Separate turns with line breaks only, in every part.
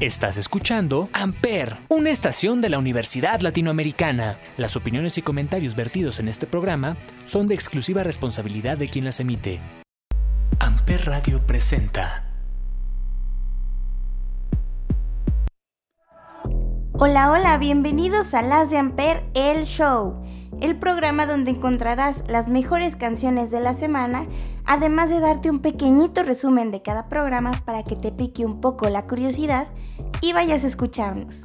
Estás escuchando Amper, una estación de la Universidad Latinoamericana. Las opiniones y comentarios vertidos en este programa son de exclusiva responsabilidad de quien las emite. Amper Radio presenta.
Hola, hola, bienvenidos a Las de Amper, el show, el programa donde encontrarás las mejores canciones de la semana, además de darte un pequeñito resumen de cada programa para que te pique un poco la curiosidad y vayas a escucharnos.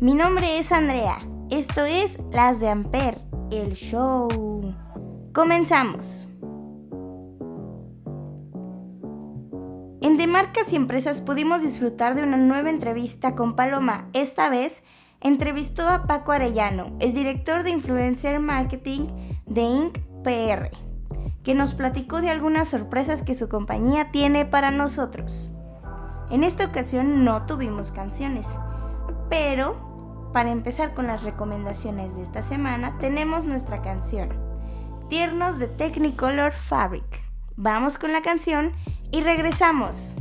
Mi nombre es Andrea, esto es Las de Amper, el show. Comenzamos. En De Marcas y Empresas pudimos disfrutar de una nueva entrevista con Paloma. Esta vez entrevistó a Paco Arellano, el director de Influencer Marketing de Inc. PR, que nos platicó de algunas sorpresas que su compañía tiene para nosotros. En esta ocasión no tuvimos canciones, pero para empezar con las recomendaciones de esta semana tenemos nuestra canción, Tiernos de Technicolor Fabric. Vamos con la canción y regresamos.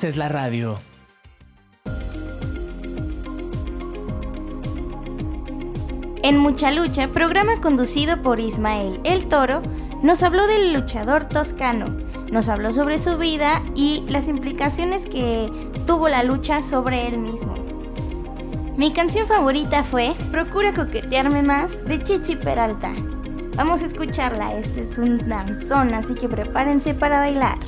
Haces la radio.
En Mucha Lucha, programa conducido por Ismael El Toro, nos habló del luchador toscano, nos habló sobre su vida y las implicaciones que tuvo la lucha sobre él mismo. Mi canción favorita fue Procura coquetearme más de Chichi Peralta. Vamos a escucharla, este es un danzón, así que prepárense para bailar.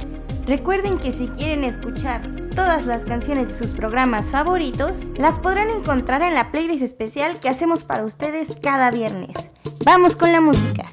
Recuerden que si quieren escuchar todas las canciones de sus programas favoritos, las podrán encontrar en la playlist especial que hacemos para ustedes cada viernes. Vamos con la música.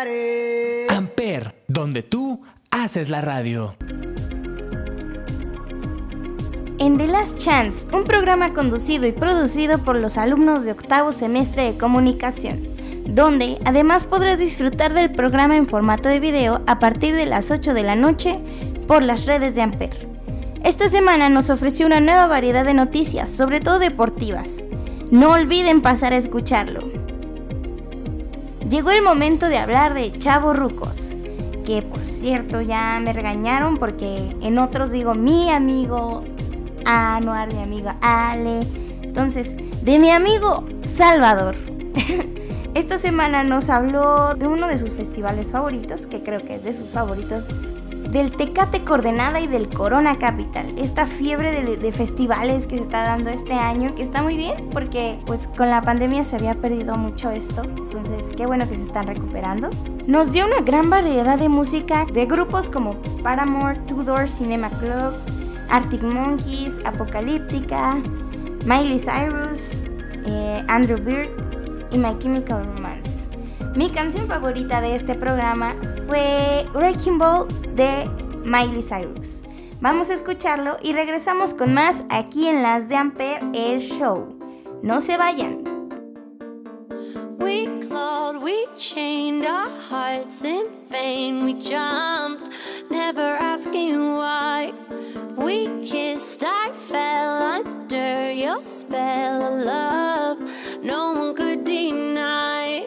Haré.
Amper, donde tú haces la radio.
En The Last Chance, un programa conducido y producido por los alumnos de octavo semestre de comunicación, donde además podrás disfrutar del programa en formato de video a partir de las 8 de la noche por las redes de Amper. Esta semana nos ofreció una nueva variedad de noticias, sobre todo deportivas. No olviden pasar a escucharlo. Llegó el momento de hablar de Chavo Rucos, que por cierto ya me regañaron porque en otros digo mi amigo Anuar, mi amiga Ale. Entonces, de mi amigo Salvador. Esta semana nos habló de uno de sus festivales favoritos, que creo que es de sus favoritos, del Tecate Coordenada y del Corona Capital. Esta fiebre de, festivales que se está dando este año, que está muy bien, porque pues con la pandemia se había perdido mucho esto. Entonces, qué bueno que se están recuperando. Nos dio una gran variedad de música de grupos como Paramore, Tudor Cinema Club, Arctic Monkeys, Apocalíptica, Miley Cyrus, eh, Andrew Bird y My Chemical Romance. Mi canción favorita de este programa fue Wrecking Ball de Miley Cyrus. Vamos a escucharlo y regresamos con más aquí en las de Ampere el show. No se vayan.
We clawed, we chained our hearts in vain. We jumped, never asking why. We kissed, I fell under your spell of love. No one could deny.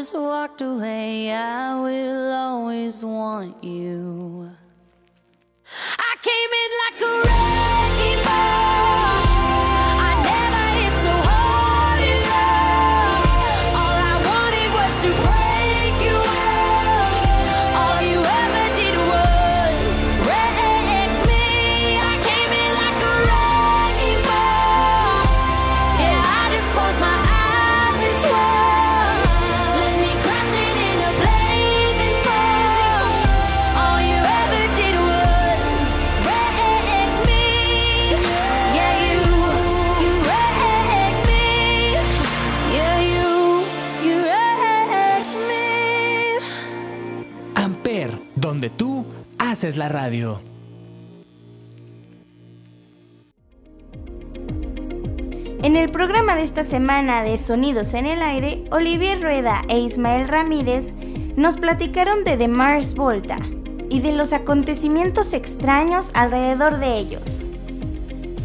Just walked away. I will always want you. I came in
haces la radio.
En el programa de esta semana de Sonidos en el Aire, Olivier Rueda e Ismael Ramírez nos platicaron de The Mars Volta y de los acontecimientos extraños alrededor de ellos.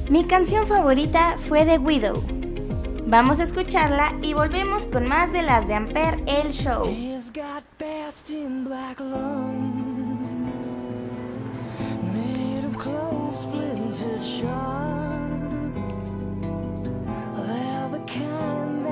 Mi canción favorita fue The Widow. Vamos a escucharla y volvemos con más de las de Ampere El Show.
He's got splintered shards. They're the kind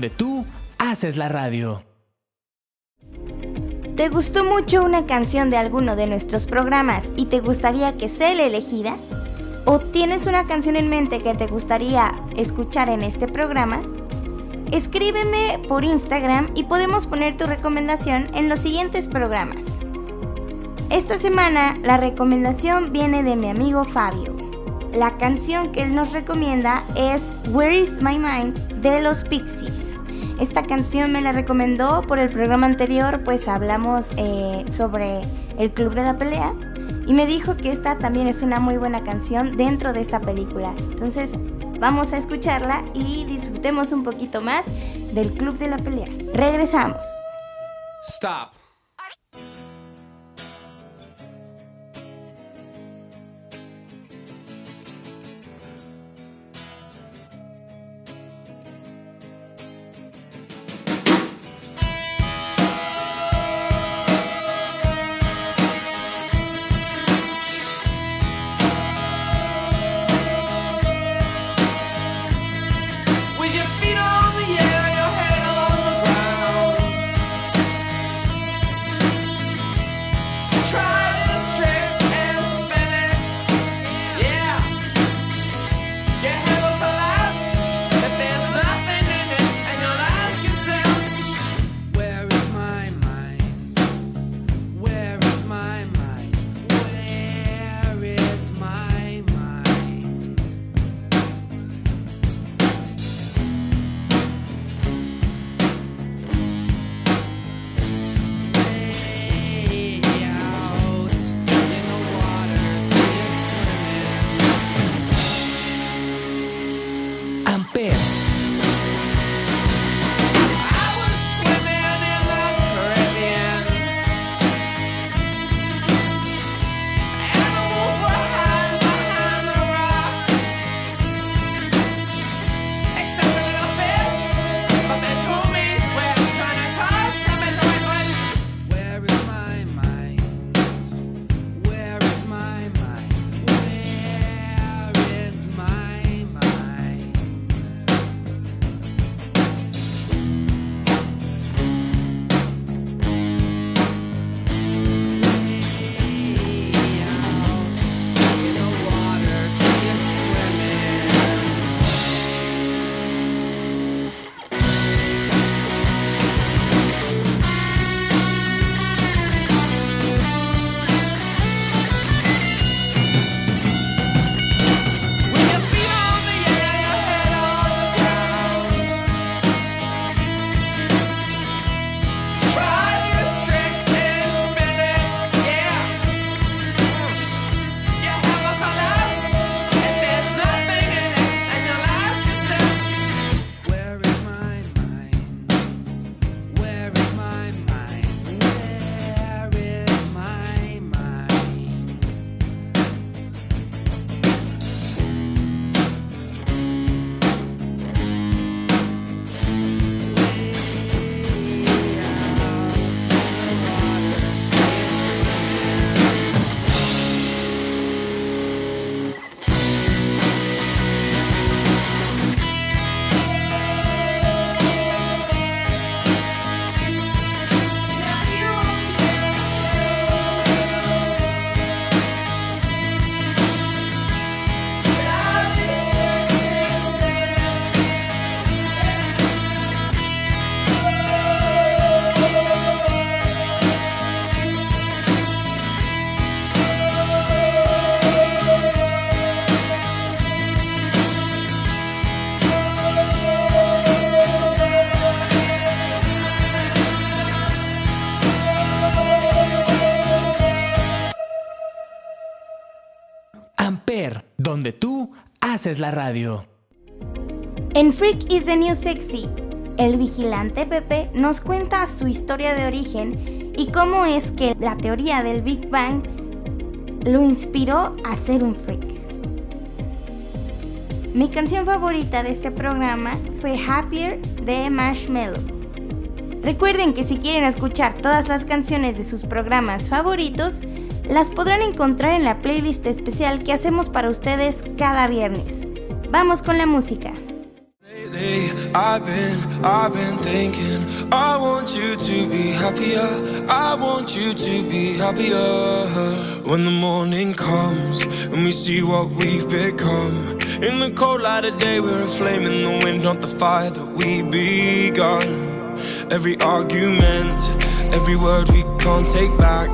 donde tú haces la radio.
¿Te gustó mucho una canción de alguno de nuestros programas y te gustaría que sea la elegida? ¿O tienes una canción en mente que te gustaría escuchar en este programa? Escríbeme por Instagram y podemos poner tu recomendación en los siguientes programas. Esta semana la recomendación viene de mi amigo Fabio. La canción que él nos recomienda es Where is My Mind de los Pixies. Esta canción me la recomendó por el programa anterior, pues hablamos eh, sobre el Club de la Pelea y me dijo que esta también es una muy buena canción dentro de esta película. Entonces vamos a escucharla y disfrutemos un poquito más del Club de la Pelea. Regresamos.
Stop.
Haces la radio.
En Freak is the New Sexy, el vigilante Pepe nos cuenta su historia de origen y cómo es que la teoría del Big Bang lo inspiró a ser un freak. Mi canción favorita de este programa fue Happier de Marshmello. Recuerden que si quieren escuchar todas las canciones de sus programas favoritos, las podrán encontrar en la playlist especial que hacemos para ustedes cada viernes. Vamos con la música.
I want you to be happier. When the morning comes and we see what we've become. In the cold light of day, we're a flame in the wind, not the fire that we begun. Every argument, every word we can't take back.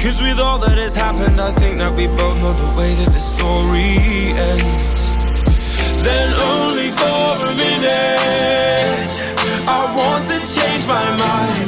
Cause with all that has happened, I think that we both know the way that the story ends. Then only for a minute, I want to change my mind.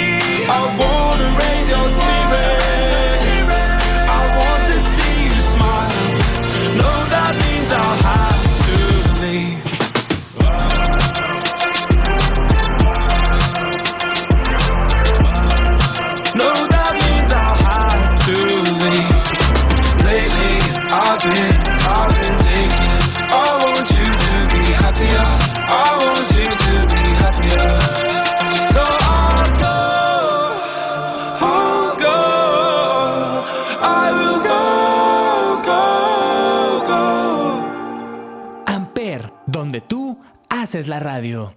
Haces la radio.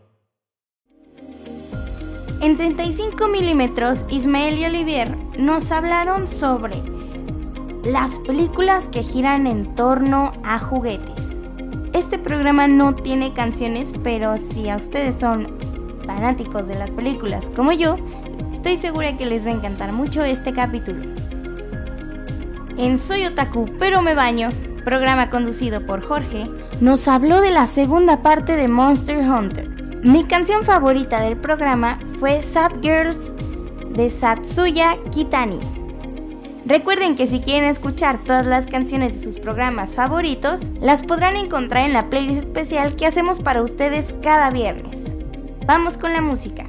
En 35 milímetros, Ismael y Olivier nos hablaron sobre las películas que giran en torno a juguetes. Este programa no tiene canciones, pero si a ustedes son fanáticos de las películas como yo, estoy segura que les va a encantar mucho este capítulo. En Soy Otaku, pero me baño, programa conducido por Jorge, nos habló de la segunda parte de Monster Hunter. Mi canción favorita del programa fue Sad Girls de Satsuya Kitani. Recuerden que si quieren escuchar todas las canciones de sus programas favoritos, las podrán encontrar en la playlist especial que hacemos para ustedes cada viernes. Vamos con la música.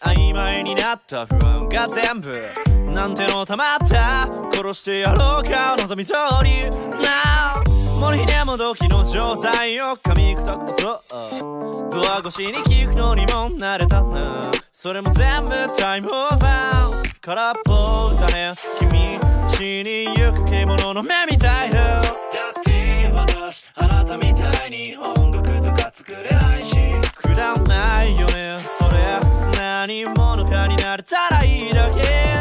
曖昧になった不安が全部なんてのたまった殺してやろうか望みそうに Now 森ひねもどきの錠剤を噛み砕く音ドア越しに聞くのにも慣れたな。それも全部タイムオーバー。空っぽだね。君死にゆく獣の目みたいだ。
しあなたみたいに音楽とか作れないし。
くだらないよね。それ何者かになれたらいいだけ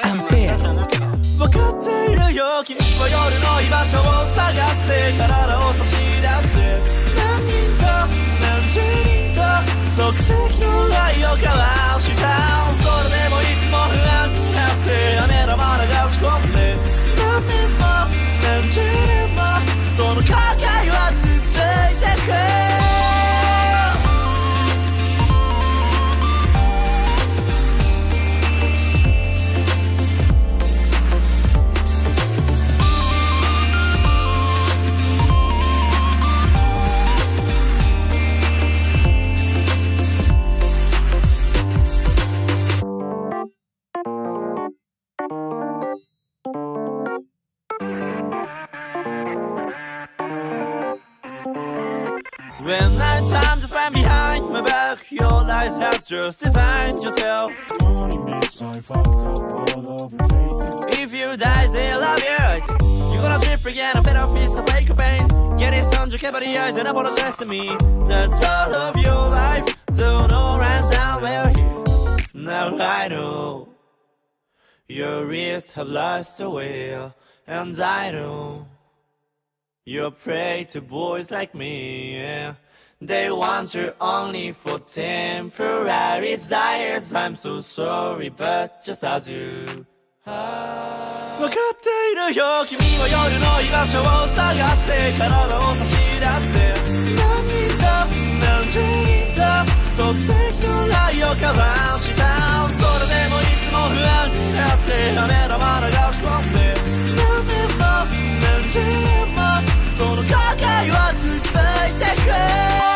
アンペア
分かっているよ君は夜の居場所を探して体を差し出して何人と何十人と即席の愛を交わした。Just designed yourself Morning, bitch. I fucked up all over places. If you die, they love you You're gonna trip again, I fed off piece of fake pains Get it stoned, you kept the eyes and apologize to me That's all of your life Don't know right down where here Now I know Your ears have lost away And I know you're prey to boys like me, yeah. They want you only for temporary desires. I'm so sorry, but just as you. 分かっているよ君は夜の居場所を探して体を差し出して。何人と何十人と即席の愛を交わした。それでもいつも不安になって雨玉流し込んで。何年も何十年もその後悔は続いてく
Amper,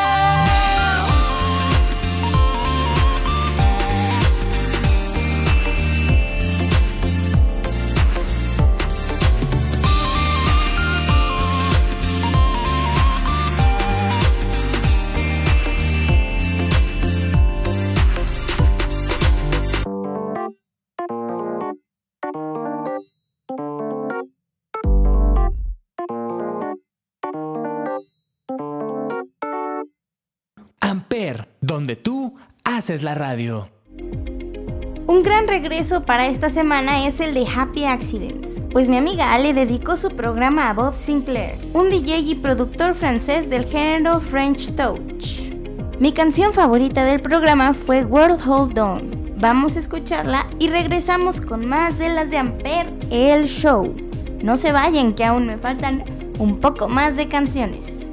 donde tú haces la radio.
Un gran regreso para esta semana es el de Happy Accidents, pues mi amiga Ale dedicó su programa a Bob Sinclair, un DJ y productor francés del género French Touch. Mi canción favorita del programa fue World Hold On. Vamos a escucharla y regresamos con más de las de Ampere, el show. No se vayan que aún me faltan un poco más de canciones.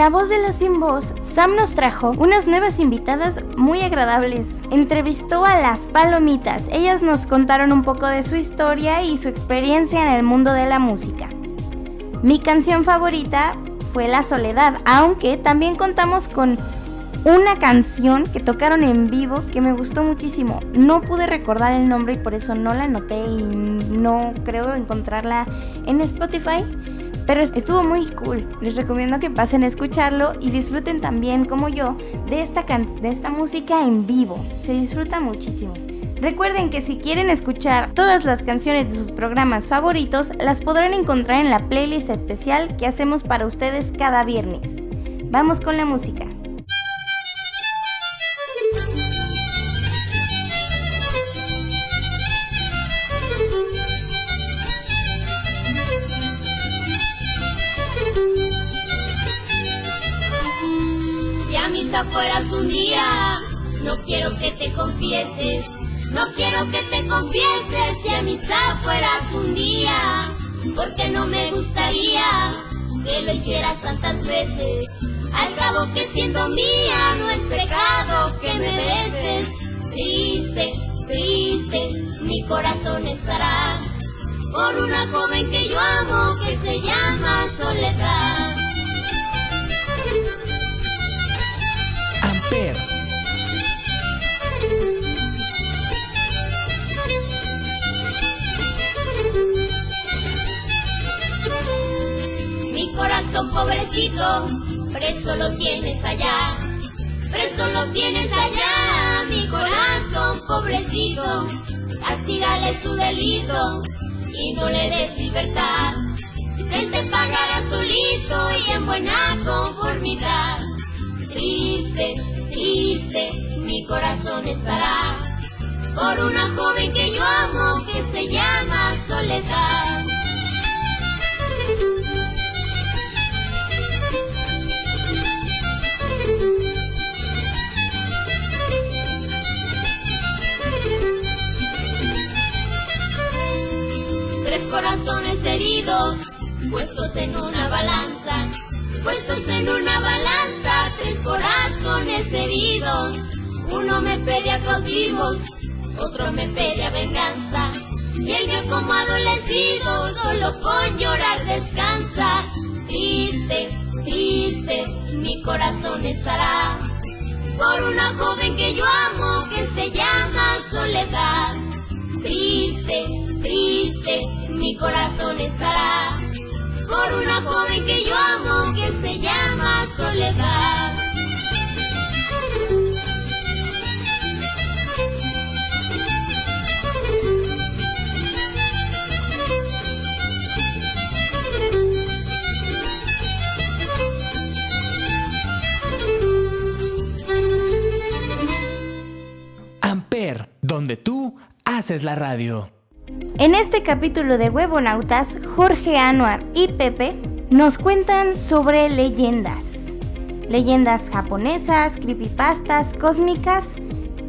La
voz de la sin voz, Sam nos trajo unas nuevas invitadas muy agradables. Entrevistó a las palomitas. Ellas nos contaron un poco de su historia y su experiencia en el mundo de la música. Mi canción favorita fue La Soledad, aunque también contamos con una canción que tocaron en vivo que me gustó muchísimo. No pude recordar el nombre y por eso no la anoté y no creo encontrarla en Spotify. Pero estuvo muy cool. Les recomiendo que pasen a escucharlo y disfruten también, como yo, de esta, de esta música en vivo. Se disfruta muchísimo. Recuerden que si quieren escuchar todas las canciones de sus programas favoritos, las podrán encontrar en la playlist especial que hacemos para ustedes cada viernes. Vamos con la música.
No quiero que te confieses, no quiero que te confieses. Si a misa fueras un día, porque no me gustaría que lo hicieras tantas veces. Al cabo que siendo mía no es pecado que me beses. Triste, triste, mi corazón estará por una joven que yo amo que se llama Soledad. Mi corazón pobrecito, preso lo tienes allá, preso lo tienes allá, mi corazón pobrecito, castígale su delito y no le des libertad. Él te pagará solito y en buena conformidad. Triste, triste, mi corazón estará por una joven que yo amo que se llama Soledad. Tres corazones heridos, puestos en una balanza, puestos en una balanza, tres corazones heridos. Uno me pide a cautivos, otro me pide a venganza. Y el mío como adolecido, solo con llorar descansa. Triste, triste, mi corazón estará por una joven que yo amo que se llama Soledad. Triste, triste, mi corazón estará por una joven que yo amo que se llama Soledad.
donde tú haces la radio.
En este capítulo de Huevonautas, Jorge Anuar y Pepe nos cuentan sobre leyendas. Leyendas japonesas, creepypastas, cósmicas,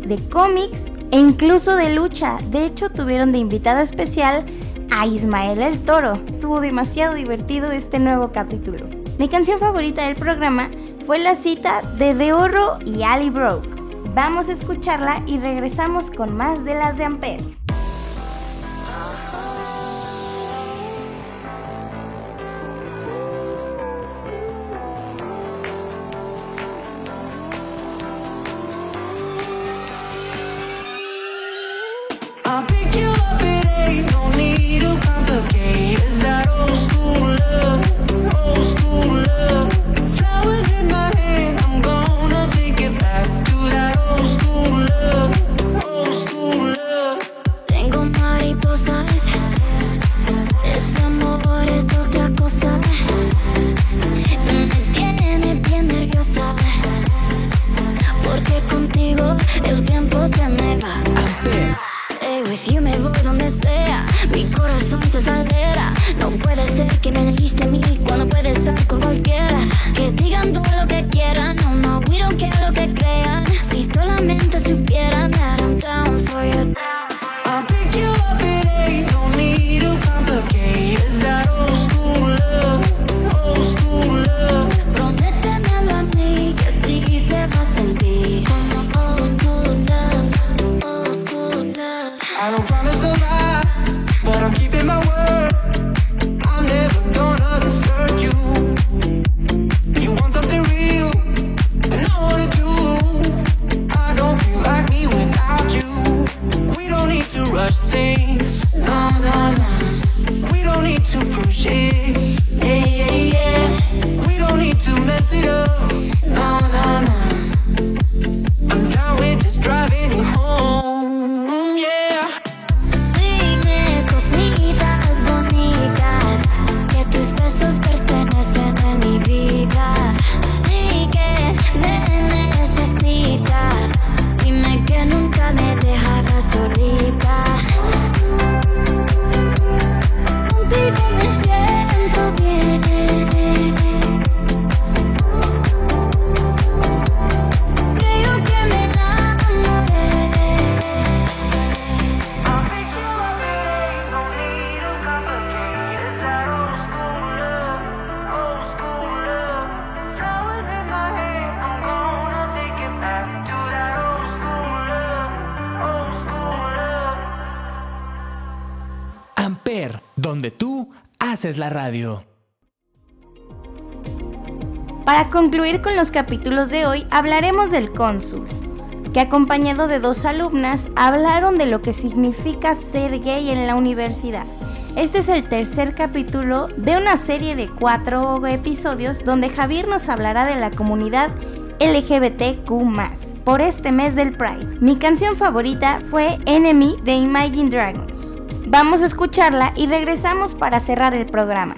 de cómics e incluso de lucha. De hecho, tuvieron de invitado especial a Ismael el Toro. Estuvo demasiado divertido este nuevo capítulo. Mi canción favorita del programa fue la cita de The Oro y Ali Broke. Vamos a escucharla y regresamos con más de las de
Amper.
concluir con los capítulos de hoy, hablaremos del cónsul, que acompañado de dos alumnas hablaron de lo que significa ser gay en la universidad. Este es el tercer capítulo de una serie de cuatro episodios donde Javier nos hablará de la comunidad LGBTQ por este mes del Pride. Mi canción favorita fue Enemy de Imagine Dragons. Vamos a escucharla y regresamos para cerrar el programa.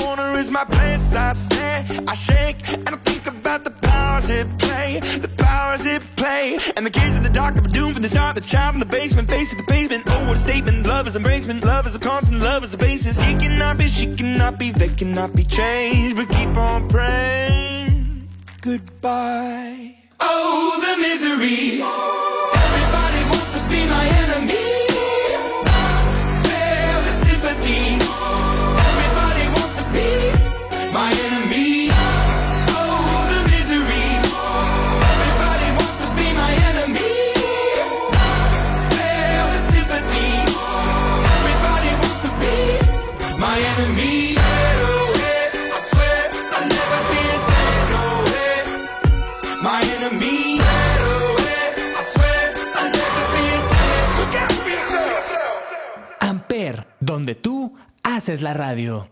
Corner is my place. I stare, I shake, and I think about the powers it play, the powers it play. And the kids in the dark that were doomed from the start. The child in the basement, face to the pavement. Oh, what a statement! Love is embracement, love is a constant, love is a basis. He cannot be, she cannot be, they cannot be changed. But keep on praying. Goodbye. Oh, the misery. Everybody wants to be my enemy.
Haces la radio.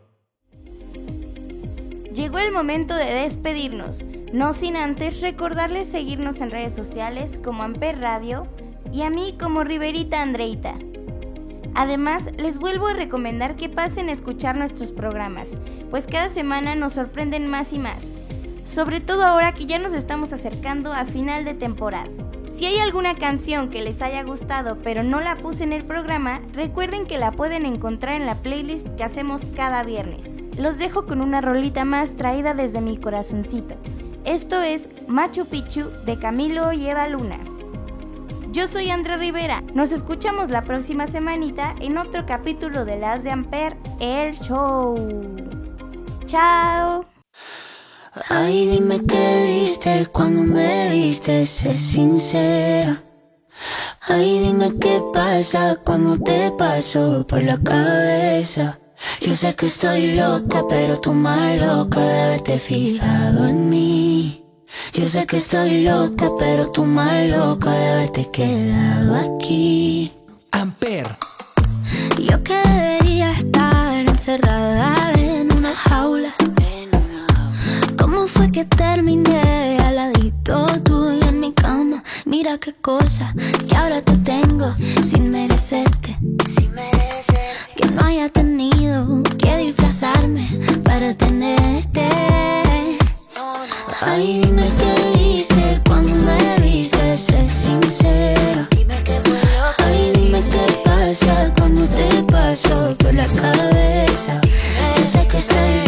Llegó el momento de despedirnos, no sin antes recordarles seguirnos en redes sociales como Amper Radio y a mí como Riverita Andreita. Además, les vuelvo a recomendar que pasen a escuchar nuestros programas, pues cada semana nos sorprenden más y más, sobre todo ahora que ya nos estamos acercando a final de temporada. Si hay alguna canción que les haya gustado pero no la puse en el programa, recuerden que la pueden encontrar en la playlist que hacemos cada viernes. Los dejo con una rolita más traída desde mi corazoncito. Esto es Machu Picchu de Camilo y Eva Luna. Yo soy Andrea Rivera. Nos escuchamos la próxima semanita en otro capítulo de Las de Amper, el show. Chao.
Ay, dime qué viste cuando me viste, sé sincera. Ay, dime qué pasa cuando te paso por la cabeza. Yo sé que estoy loca, pero tú más loca de haberte fijado en mí. Yo sé que estoy loca, pero tú más loca de haberte quedado aquí.
Amper,
Yo que debería estar encerrada en una jaula. ¿Cómo fue que terminé al ladito tuyo en mi cama? Mira qué cosa que ahora te tengo sin merecerte. Que no haya tenido que disfrazarme para tenerte. Ay, dime qué hice cuando me viste, sé sincera. Ay, dime qué pasa cuando te paso por la cabeza. Yo sé que estoy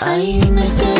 Ay, dime qué